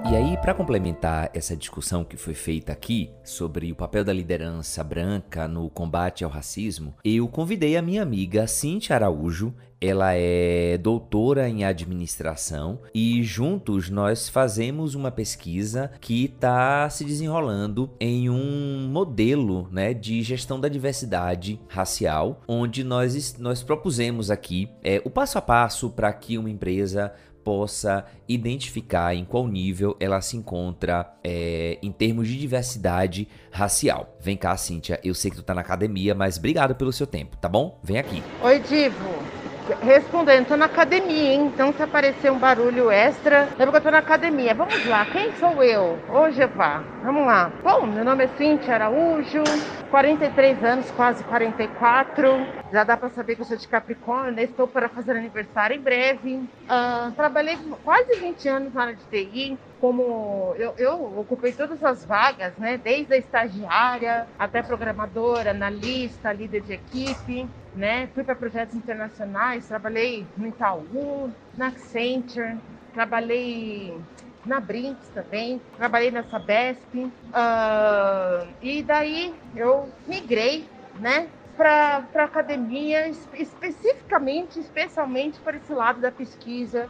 E aí, para complementar essa discussão que foi feita aqui sobre o papel da liderança branca no combate ao racismo, eu convidei a minha amiga Cintia Araújo. Ela é doutora em administração e juntos nós fazemos uma pesquisa que está se desenrolando em um modelo né, de gestão da diversidade racial, onde nós, nós propusemos aqui é, o passo a passo para que uma empresa possa identificar em qual nível ela se encontra é, em termos de diversidade racial. Vem cá, Cíntia, eu sei que tu tá na academia, mas obrigado pelo seu tempo, tá bom? Vem aqui. Oi, Divo. Respondendo, tô na academia, hein? Então se aparecer um barulho extra, é porque eu tô na academia. Vamos lá, quem sou eu? Ô Jeová, vamos lá. Bom, meu nome é Cintia Araújo, 43 anos, quase 44. Já dá para saber que eu sou de Capricórnio, né? estou para fazer aniversário em breve. Uh, trabalhei quase 20 anos na área de TI, como eu, eu, ocupei todas as vagas, né? Desde a estagiária até programadora, analista, líder de equipe, né? Fui para projetos internacionais, trabalhei no Itaú, na Accenture, trabalhei na Brinks também, trabalhei na Sabesp. Uh, e daí eu migrei, né? Para a academia, especificamente, especialmente para esse lado da pesquisa,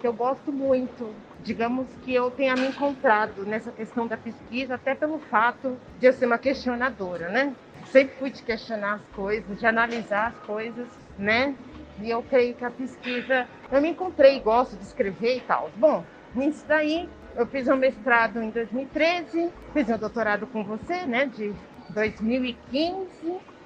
que eu gosto muito digamos que eu tenha me encontrado nessa questão da pesquisa, até pelo fato de eu ser uma questionadora, né? Sempre fui de questionar as coisas, de analisar as coisas, né? E eu creio que a pesquisa, eu me encontrei, gosto de escrever e tal. Bom, nisso daí, eu fiz um mestrado em 2013, fiz um doutorado com você, né, de 2015,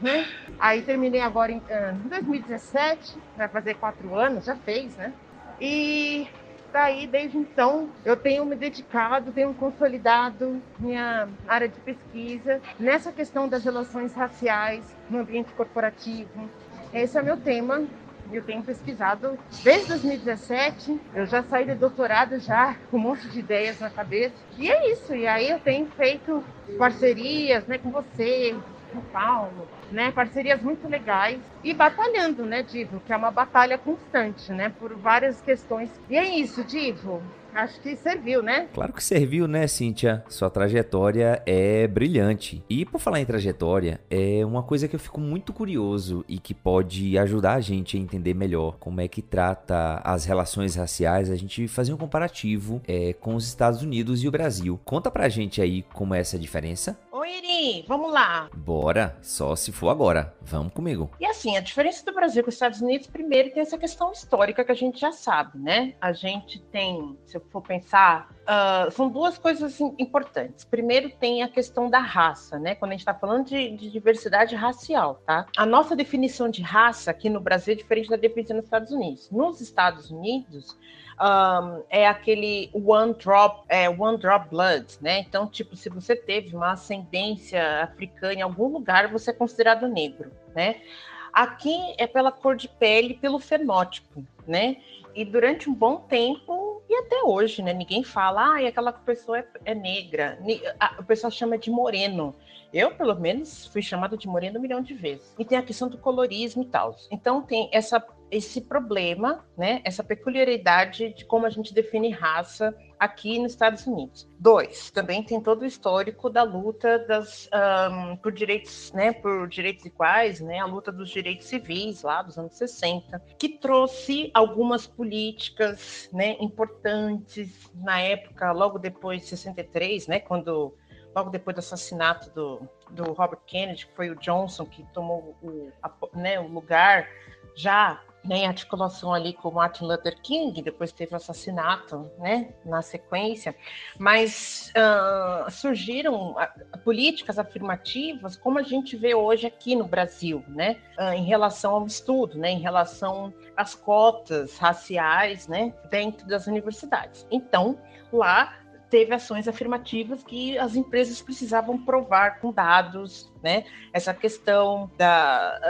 né? Aí terminei agora em, ah, em 2017, vai fazer quatro anos, já fez, né? E daí, desde então, eu tenho me dedicado, tenho consolidado minha área de pesquisa nessa questão das relações raciais no ambiente corporativo. Esse é o meu tema. Eu tenho pesquisado desde 2017. Eu já saí de doutorado já com um monte de ideias na cabeça. E é isso. E aí eu tenho feito parcerias, né, com você, com o Paulo, né? Parcerias muito legais e batalhando, né, Divo? Que é uma batalha constante, né? Por várias questões. E é isso, Divo. Acho que serviu, né? Claro que serviu, né, Cíntia? Sua trajetória é brilhante. E por falar em trajetória, é uma coisa que eu fico muito curioso e que pode ajudar a gente a entender melhor como é que trata as relações raciais, a gente fazer um comparativo é, com os Estados Unidos e o Brasil. Conta pra gente aí como é essa diferença. Oi, Iri, vamos lá. Bora, só se agora. Vamos comigo. E assim, a diferença do Brasil com os Estados Unidos, primeiro tem essa questão histórica que a gente já sabe, né? A gente tem, se eu for pensar uh, são duas coisas importantes. Primeiro tem a questão da raça, né? Quando a gente está falando de, de, diversidade racial, tá? A nossa definição de raça aqui no Brasil é diferente da definição nos Estados Unidos. Nos Estados Unidos, um, é aquele one drop, é, one drop blood, né? Então, tipo, se você teve uma ascendência africana em algum lugar, você é considerado negro, né? Aqui é pela cor de pele, pelo fenótipo, né? E durante um bom tempo, e até hoje, né? Ninguém fala, ah, aquela pessoa é, é negra. O pessoal chama de moreno. Eu, pelo menos, fui chamada de moreno um milhão de vezes. E tem a questão do colorismo e tal. Então tem essa esse problema, né, essa peculiaridade de como a gente define raça aqui nos Estados Unidos. Dois, também tem todo o histórico da luta das, um, por direitos, né, por direitos iguais, né, a luta dos direitos civis lá dos anos 60, que trouxe algumas políticas, né, importantes na época, logo depois de 63, né, quando logo depois do assassinato do, do Robert Kennedy, que foi o Johnson que tomou o, a, né, o lugar já né, em articulação ali com Martin Luther King, depois teve o assassinato, né, na sequência, mas uh, surgiram uh, políticas afirmativas, como a gente vê hoje aqui no Brasil, né, uh, em relação ao estudo, né, em relação às cotas raciais, né, dentro das universidades. Então, lá teve ações afirmativas que as empresas precisavam provar com dados, né, essa questão da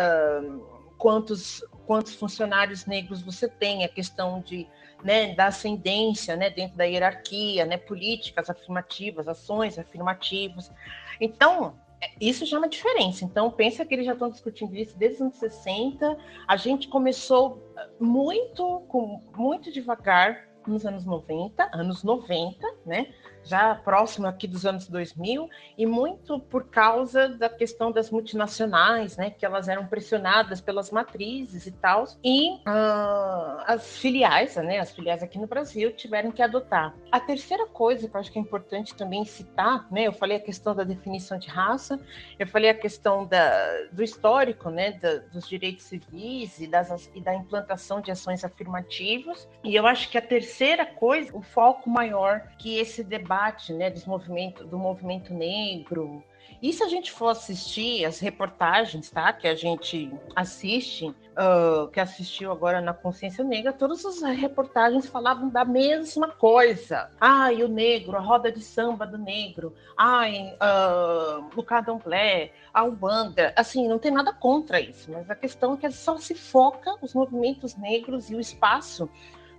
quantos quantos funcionários negros você tem, a questão de, né, da ascendência né, dentro da hierarquia, né, políticas afirmativas, ações afirmativas. Então, isso já é uma diferença. Então, pensa que eles já estão discutindo isso desde os anos 60. A gente começou muito, com, muito devagar nos anos 90, anos 90, né? Já próximo aqui dos anos 2000, e muito por causa da questão das multinacionais, né, que elas eram pressionadas pelas matrizes e tal, e uh, as filiais, né, as filiais aqui no Brasil tiveram que adotar. A terceira coisa que eu acho que é importante também citar, né, eu falei a questão da definição de raça, eu falei a questão da, do histórico, né, da, dos direitos civis e, das, e da implantação de ações afirmativas, e eu acho que a terceira coisa, o foco maior que esse debate debate né, dos movimento, do movimento negro. E se a gente for assistir as reportagens, tá? Que a gente assiste, uh, que assistiu agora na Consciência Negra, todas as reportagens falavam da mesma coisa. Ai, o negro, a roda de samba do negro, ai, uh, o candomblé, a Ubanda. Assim, não tem nada contra isso, mas a questão é que só se foca os movimentos negros e o espaço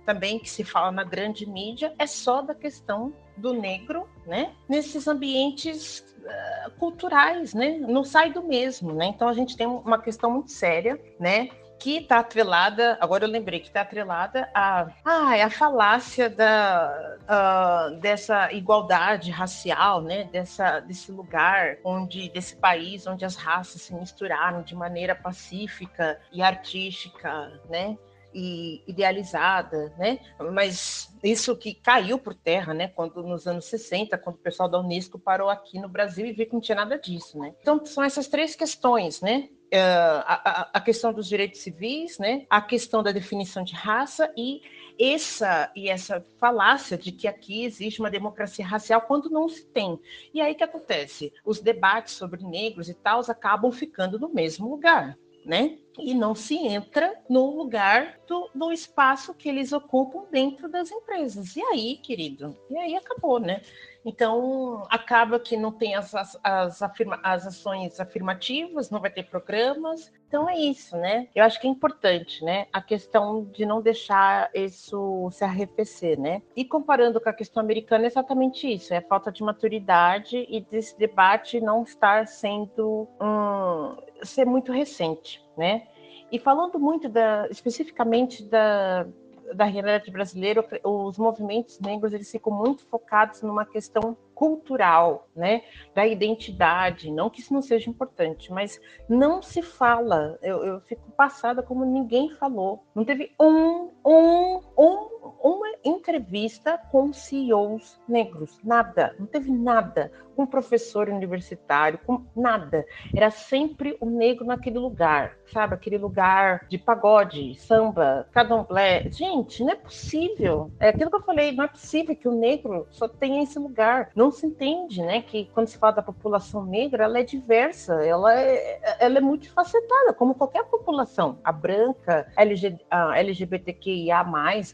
também que se fala na grande mídia é só da questão do negro, né? Nesses ambientes uh, culturais, né? Não sai do mesmo, né? Então a gente tem uma questão muito séria, né? que está atrelada, agora eu lembrei que está atrelada a, ah, a falácia da, uh, dessa igualdade racial, né? Dessa, desse lugar onde, desse país onde as raças se misturaram de maneira pacífica e artística, né? E idealizada, né? Mas isso que caiu por terra, né? Quando nos anos 60, quando o pessoal da Unesco parou aqui no Brasil e viu que não tinha nada disso, né? Então são essas três questões, né? Uh, a, a, questão dos direitos civis, né? A questão da definição de raça e essa e essa falácia de que aqui existe uma democracia racial quando não se tem. E aí que acontece? Os debates sobre negros e tal acabam ficando no mesmo lugar, né? E não se entra no lugar do, do espaço que eles ocupam dentro das empresas. E aí, querido? E aí acabou, né? Então, acaba que não tem as, as, afirma, as ações afirmativas, não vai ter programas. Então, é isso, né? Eu acho que é importante, né? A questão de não deixar isso se arrefecer, né? E comparando com a questão americana, é exatamente isso: é a falta de maturidade e desse debate não estar sendo. um ser muito recente, né? E falando muito da, especificamente da, da realidade brasileira, os movimentos negros eles ficam muito focados numa questão cultural, né, da identidade. Não que isso não seja importante, mas não se fala. Eu, eu fico passada como ninguém falou. Não teve um, um, um, uma entrevista com CEOs negros, nada, não teve nada com professor universitário, com nada. Era sempre o negro naquele lugar, sabe? Aquele lugar de pagode, samba, candomblé. Gente, não é possível. É aquilo que eu falei, não é possível que o negro só tenha esse lugar. Não se entende, né? Que quando se fala da população negra, ela é diversa, ela é, ela é multifacetada, como qualquer população. A branca, LG, a LGBTQIA+,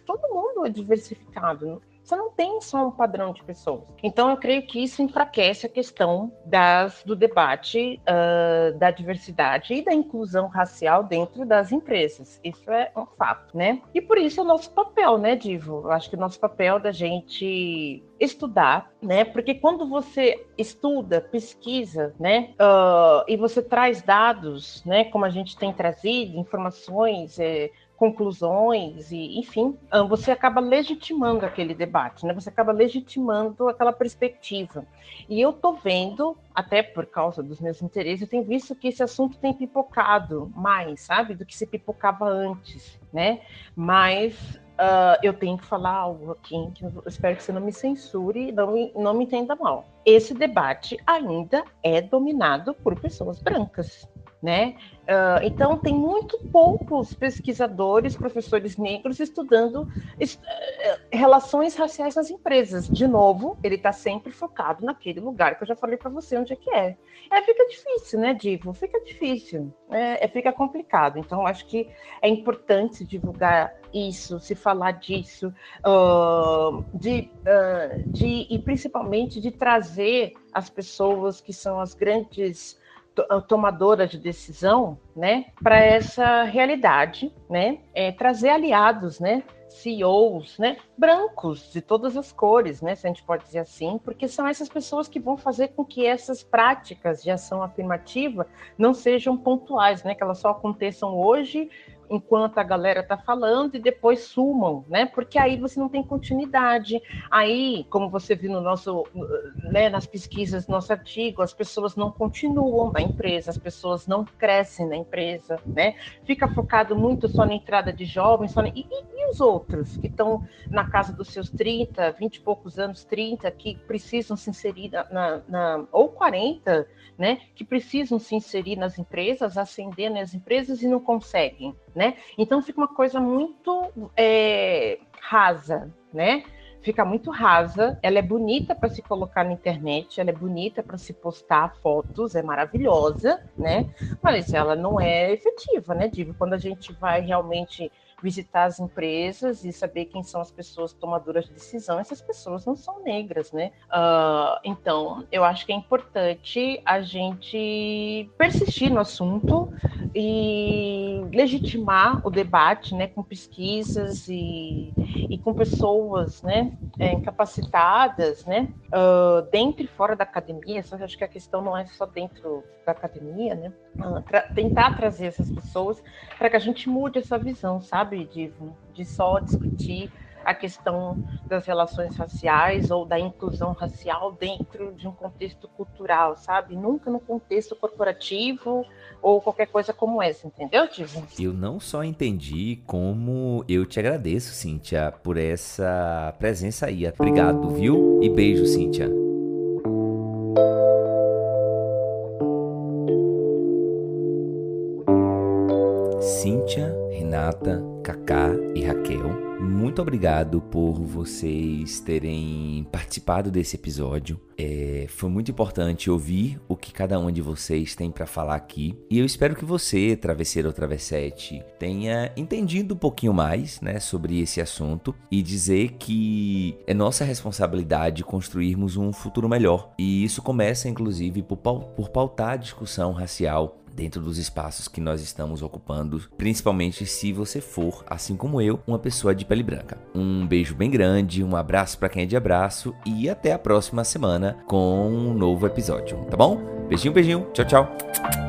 todo mundo é diversificado. Você não tem só um padrão de pessoas. Então, eu creio que isso enfraquece a questão das, do debate uh, da diversidade e da inclusão racial dentro das empresas. Isso é um fato, né? E por isso é o nosso papel, né, Divo? Eu acho que o nosso papel da gente estudar, né? Porque quando você estuda, pesquisa, né? Uh, e você traz dados, né? Como a gente tem trazido, informações. Eh, conclusões e, enfim, ah, você acaba legitimando aquele debate, né? Você acaba legitimando aquela perspectiva. E eu tô vendo, até por causa dos meus interesses, eu tenho visto que esse assunto tem pipocado mais, sabe, do que se pipocava antes, né? Mas uh, eu tenho que falar algo aqui que eu espero que você não me censure e não me, não me entenda mal. Esse debate ainda é dominado por pessoas brancas, né? Uh, então, tem muito poucos pesquisadores, professores negros estudando est eh, relações raciais nas empresas. De novo, ele está sempre focado naquele lugar que eu já falei para você onde é que é. É, fica difícil, né, Divo? Fica difícil, é, é, fica complicado. Então, acho que é importante divulgar isso, se falar disso, uh, de, uh, de, e principalmente de trazer as pessoas que são as grandes tomadora de decisão, né, para essa realidade, né, é, trazer aliados, né, CEOs, né, brancos de todas as cores, né, se a gente pode dizer assim, porque são essas pessoas que vão fazer com que essas práticas de ação afirmativa não sejam pontuais, né, que elas só aconteçam hoje enquanto a galera está falando e depois sumam, né? Porque aí você não tem continuidade. Aí, como você viu no nosso, né, nas pesquisas nosso artigo, as pessoas não continuam na empresa, as pessoas não crescem na empresa, né? Fica focado muito só na entrada de jovens, só na... e, e, e, os outros que estão na casa dos seus 30, 20 e poucos anos, 30, que precisam se inserir na, na, na ou 40, né? Que precisam se inserir nas empresas, ascender nas empresas e não conseguem né? Então fica uma coisa muito é, rasa, né? Fica muito rasa. Ela é bonita para se colocar na internet, ela é bonita para se postar fotos, é maravilhosa, né? Mas ela não é efetiva, né, Diva? Quando a gente vai realmente visitar as empresas e saber quem são as pessoas tomadoras de decisão. Essas pessoas não são negras, né? Uh, então, eu acho que é importante a gente persistir no assunto e legitimar o debate, né, com pesquisas e, e com pessoas, né, é, né, uh, dentro e fora da academia. Só acho que a questão não é só dentro da academia, né? Uh, tra tentar trazer essas pessoas para que a gente mude essa visão, sabe, de, de só discutir a questão das relações raciais ou da inclusão racial dentro de um contexto cultural, sabe? Nunca no contexto corporativo ou qualquer coisa como essa, entendeu, Tivo? Eu não só entendi, como eu te agradeço, Cíntia, por essa presença aí. Obrigado, viu? E beijo, Cíntia. Cíntia, Renata, Kaká e Raquel muito obrigado por vocês terem participado desse episódio. É, foi muito importante ouvir o que cada um de vocês tem para falar aqui. E eu espero que você, travesseiro ou travessete, tenha entendido um pouquinho mais né, sobre esse assunto e dizer que é nossa responsabilidade construirmos um futuro melhor. E isso começa, inclusive, por, por pautar a discussão racial dentro dos espaços que nós estamos ocupando, principalmente se você for, assim como eu, uma pessoa de pele branca. Um beijo bem grande, um abraço para quem é de abraço e até a próxima semana com um novo episódio, tá bom? Beijinho, beijinho, tchau, tchau.